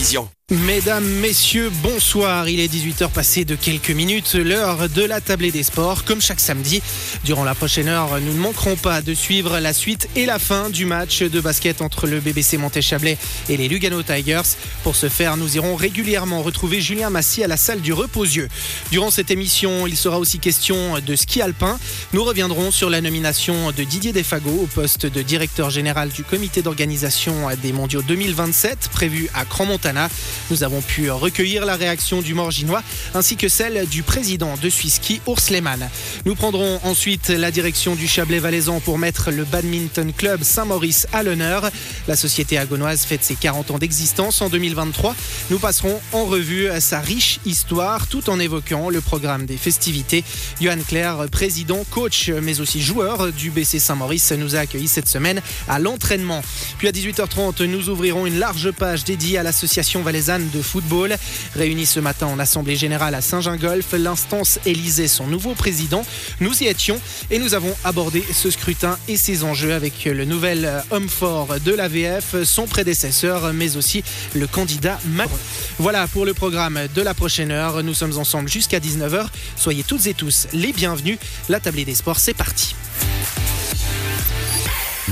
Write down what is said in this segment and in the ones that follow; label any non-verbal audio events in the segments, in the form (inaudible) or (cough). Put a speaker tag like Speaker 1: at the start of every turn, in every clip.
Speaker 1: vision. Mesdames, messieurs, bonsoir. Il est 18h passé de quelques minutes, l'heure de la tablée des sports. Comme chaque samedi, durant la prochaine heure, nous ne manquerons pas de suivre la suite et la fin du match de basket entre le BBC Montéchablais et les Lugano Tigers. Pour ce faire, nous irons régulièrement retrouver Julien Massy à la salle du Reposieux. Durant cette émission, il sera aussi question de ski alpin. Nous reviendrons sur la nomination de Didier Defago au poste de directeur général du comité d'organisation des mondiaux 2027 prévu à Cran-Montana. Nous avons pu recueillir la réaction du Morginois ainsi que celle du président de Swisski, Urs Lehmann. Nous prendrons ensuite la direction du Chablais valaisan pour mettre le Badminton Club Saint-Maurice à l'honneur. La société agonoise fête ses 40 ans d'existence en 2023. Nous passerons en revue sa riche histoire tout en évoquant le programme des festivités. Johan Claire, président, coach, mais aussi joueur du BC Saint-Maurice, nous a accueillis cette semaine à l'entraînement. Puis à 18h30, nous ouvrirons une large page dédiée à l'association valaisanne de football. Réunis ce matin en Assemblée Générale à Saint-Gingolf, l'instance élisait son nouveau président. Nous y étions et nous avons abordé ce scrutin et ses enjeux avec le nouvel homme fort de l'AVF, son prédécesseur, mais aussi le candidat Macron. Voilà pour le programme de la prochaine heure. Nous sommes ensemble jusqu'à 19h. Soyez toutes et tous les bienvenus. La tablée des sports, c'est parti.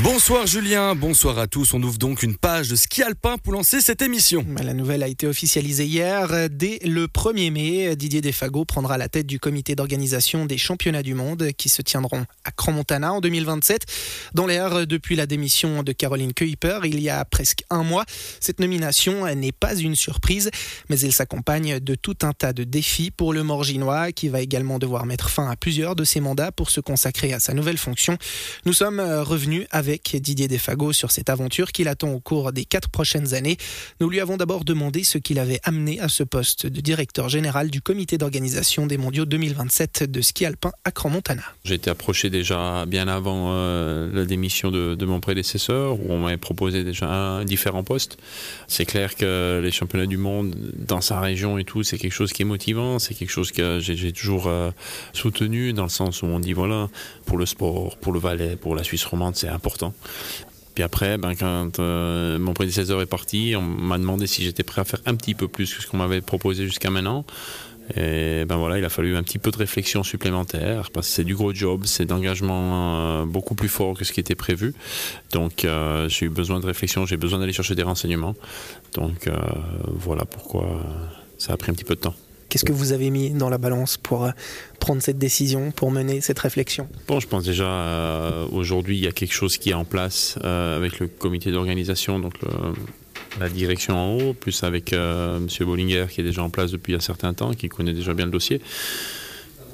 Speaker 2: Bonsoir Julien, bonsoir à tous. On ouvre donc une page de ski alpin pour lancer cette émission.
Speaker 1: La nouvelle a été officialisée hier. Dès le 1er mai, Didier Defago prendra la tête du comité d'organisation des championnats du monde qui se tiendront à Cran-Montana en 2027. Dans l'air, depuis la démission de Caroline Kuiper il y a presque un mois, cette nomination n'est pas une surprise, mais elle s'accompagne de tout un tas de défis pour le Morginois qui va également devoir mettre fin à plusieurs de ses mandats pour se consacrer à sa nouvelle fonction. Nous sommes revenus avec avec Didier Defago sur cette aventure qu'il attend au cours des quatre prochaines années. Nous lui avons d'abord demandé ce qu'il avait amené à ce poste de directeur général du comité d'organisation des mondiaux 2027 de ski alpin à Cran-Montana.
Speaker 3: J'ai été approché déjà bien avant euh, la démission de, de, mon prédécesseur, où on m'avait proposé déjà différents postes. C'est clair que les championnats du monde dans sa région et tout, c'est quelque chose qui est motivant, c'est quelque chose que j'ai toujours euh, soutenu, dans le sens où on dit voilà, pour le sport, pour le Valais, pour la Suisse romande, c'est important puis après, ben, quand euh, mon prédécesseur est parti, on m'a demandé si j'étais prêt à faire un petit peu plus que ce qu'on m'avait proposé jusqu'à maintenant. Et ben voilà, il a fallu un petit peu de réflexion supplémentaire parce que c'est du gros job, c'est d'engagement euh, beaucoup plus fort que ce qui était prévu. Donc euh, j'ai eu besoin de réflexion, j'ai besoin d'aller chercher des renseignements. Donc voilà pourquoi ça a pris un petit peu de temps.
Speaker 1: Qu'est-ce que vous avez mis dans la balance pour euh, prendre cette décision, pour mener cette réflexion?
Speaker 3: Bon, je pense déjà euh, aujourd'hui il y a quelque chose qui est en place euh, avec le comité d'organisation, donc la direction en haut, plus avec M. Bollinger qui est déjà en place depuis un certain temps, qui connaît déjà bien le dossier.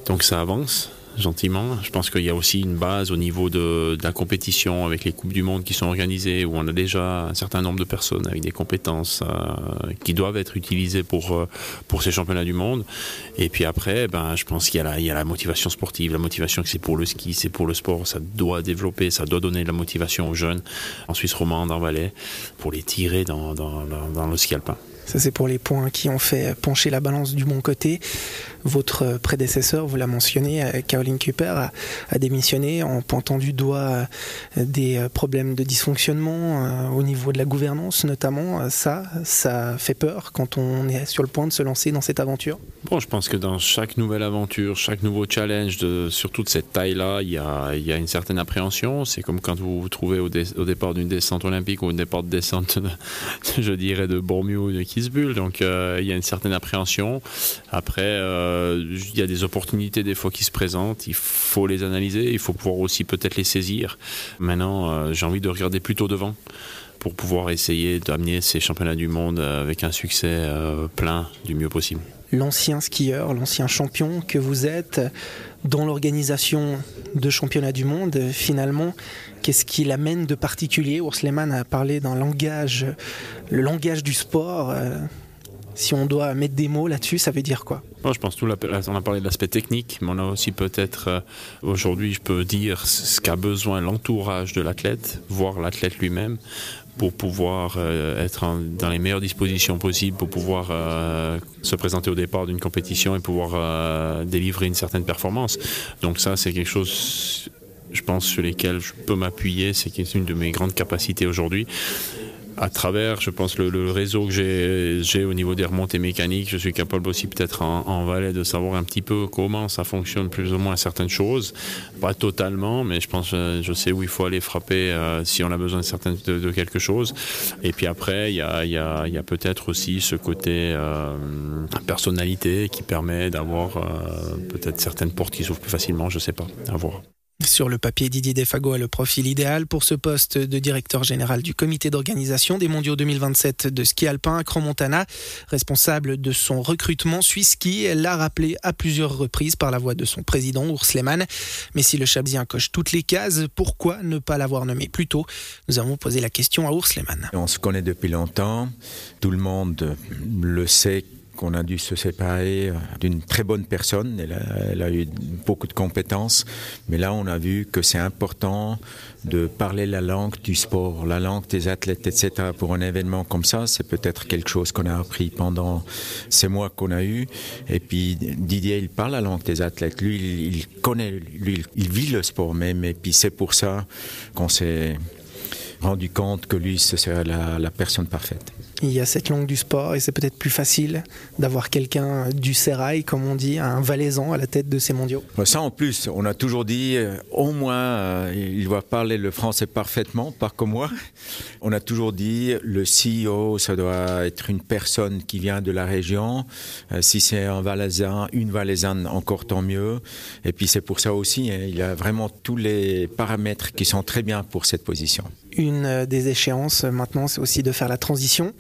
Speaker 3: Donc ça avance gentiment. Je pense qu'il y a aussi une base au niveau de, la compétition avec les Coupes du Monde qui sont organisées, où on a déjà un certain nombre de personnes avec des compétences euh, qui doivent être utilisées pour, euh, pour ces championnats du monde. Et puis après, ben, je pense qu'il y, a la, motivation sportive, la motivation que c'est pour le ski, c'est pour le sport, ça doit développer, ça doit donner de la motivation aux jeunes en Suisse romande, en Valais, pour les tirer dans le ski alpin.
Speaker 1: Ça, c'est pour les points qui ont fait pencher la balance du bon côté. Votre prédécesseur, vous l'a mentionné, euh, Caroline Cooper, a, démissionné en pointant du doigt euh, des euh, problèmes de dysfonctionnement au niveau de la gouvernance, notamment. Ça, ça fait peur quand on est sur le point de se lancer dans cette aventure
Speaker 3: Bon, je pense que dans chaque nouvelle aventure, chaque nouveau challenge, de, surtout de cette taille-là, il y a, une certaine appréhension. C'est comme quand vous vous trouvez au, départ d'une descente olympique ou au départ de descente, (laughs) je dirais, de Bormio ou de Kisbull. Donc, il y a une certaine appréhension. Après, euh, il y a des opportunités des fois qui se présentent, il faut les analyser, il faut pouvoir aussi peut-être les saisir. Maintenant, euh, j'ai envie de regarder plutôt devant pour pouvoir essayer d'amener ces championnats du monde avec un succès euh, plein du mieux possible.
Speaker 1: L'ancien skieur, l'ancien champion que vous êtes dans l'organisation de championnats du monde, finalement, qu'est-ce qui l'amène de particulier? Urs Lehmann a parlé d'un langage, le langage du sport. Si on doit mettre des mots là-dessus, ça veut dire quoi?
Speaker 3: Je pense tout on a parlé de l'aspect technique, mais on a aussi peut-être euh, aujourd'hui, je peux dire ce qu'a besoin l'entourage de l'athlète, voire l'athlète lui-même, pour pouvoir euh, être dans les meilleures dispositions possibles, pour pouvoir euh, se présenter au départ d'une compétition et pouvoir délivrer une certaine performance. Donc ça, c'est quelque chose, je pense, sur lesquels je peux m'appuyer, c'est une de mes grandes capacités aujourd'hui. À travers, je pense, le, réseau que j'ai au niveau des remontées mécaniques, je suis capable aussi peut-être en, en Valais de savoir un petit peu comment ça fonctionne plus ou moins certaines choses. Pas totalement, mais je pense, euh, je sais où il faut aller frapper euh, si on a besoin de, de, quelque chose. Et puis après, il y a, y a, y a peut-être aussi ce côté euh, personnalité qui permet d'avoir euh, peut-être certaines portes qui s'ouvrent plus facilement, je sais pas, à voir.
Speaker 1: Sur le papier, Didier Defago a le profil idéal pour ce poste de directeur général du comité d'organisation des mondiaux 2027 de ski alpin à Cromontana. Responsable de son recrutement, Suisse Ski l'a rappelé à plusieurs reprises par la voix de son président, Urs Lehmann. Mais si le Chabsien coche toutes les cases, pourquoi ne pas l'avoir nommé plus tôt? Nous avons posé la question à Urs Lehmann.
Speaker 4: On se connaît depuis longtemps. Tout le monde le sait qu'on a dû se séparer euh, d'une très bonne personne. Elle a, eu beaucoup de compétences, mais là on a vu que c'est important de parler la langue du sport, la langue des athlètes, etc. Pour un événement comme ça, c'est peut-être quelque chose qu'on a appris pendant ces mois qu'on a eu. Et puis Didier, il parle la langue des athlètes. Lui, il, connaît, lui, il vit le sport même. Et puis c'est pour ça qu'on s'est rendu compte que lui, ce serait la personne parfaite
Speaker 1: il y a cette langue du sport et c'est peut-être plus facile d'avoir quelqu'un du sérail, comme on dit, un valaisan à la tête de ces mondiaux.
Speaker 4: Ça en plus, on a toujours dit euh, au moins euh, il doit parler le français parfaitement, pas comme moi. On a toujours dit le CEO, ça doit être une personne qui vient de la région. Euh, si c'est un valaisan, une valaisanne, encore tant mieux. Et puis c'est pour ça aussi, hein, il a vraiment tous les paramètres qui sont très bien pour cette position.
Speaker 1: Une des échéances maintenant, c'est aussi de faire la transition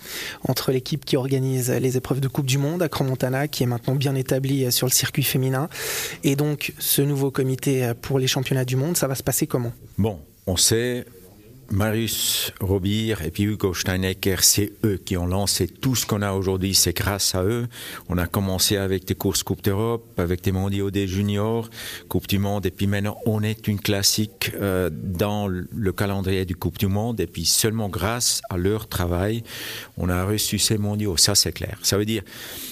Speaker 1: entre l'équipe qui organise les épreuves de Coupe du Monde à Cromontana, qui est maintenant bien établie sur le circuit féminin, et donc ce nouveau comité pour les championnats du monde. Ça va se passer comment?
Speaker 4: Bon, on sait Marius Robir et puis Hugo Steinecker, c'est eux qui ont lancé tout ce qu'on a aujourd'hui, c'est grâce à eux. On a commencé avec des courses Coupe d'Europe, avec des mondiaux des juniors, Coupe du Monde, et puis maintenant on est une classique euh, dans le calendrier du Coupe du Monde, et puis seulement grâce à leur travail, on a reçu ces mondiaux, ça c'est clair. Ça veut dire,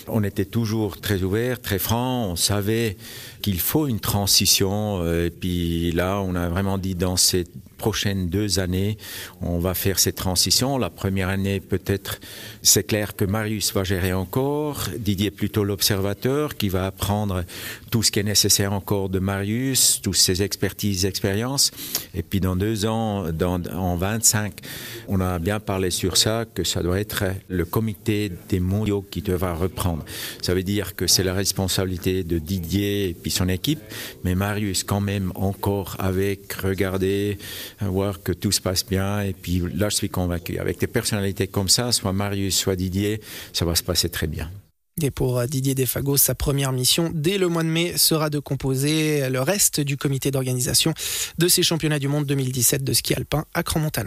Speaker 4: on était toujours très ouvert, très franc, on savait qu'il faut une transition, euh, et puis là on a vraiment dit dans ces prochaines deux années, on va faire cette transition. La première année, peut-être, c'est clair que Marius va gérer encore, Didier plutôt l'observateur qui va apprendre tout ce qui est nécessaire encore de Marius, toutes ses expertises, expériences. Et puis dans deux ans, dans, en 25, on a bien parlé sur ça, que ça doit être le comité des mondiaux qui devra reprendre. Ça veut dire que c'est la responsabilité de Didier et puis son équipe, mais Marius quand même encore avec, regarder, voir que tout se passe bien. Et puis là, je suis convaincu. Avec des personnalités comme ça, soit Marius, soit Didier, ça va se passer très bien.
Speaker 1: Et pour euh, Didier Defago, sa première mission dès le mois de mai sera de composer le reste du comité d'organisation de ces championnats du monde 2017 de ski alpin à Cran-Montana.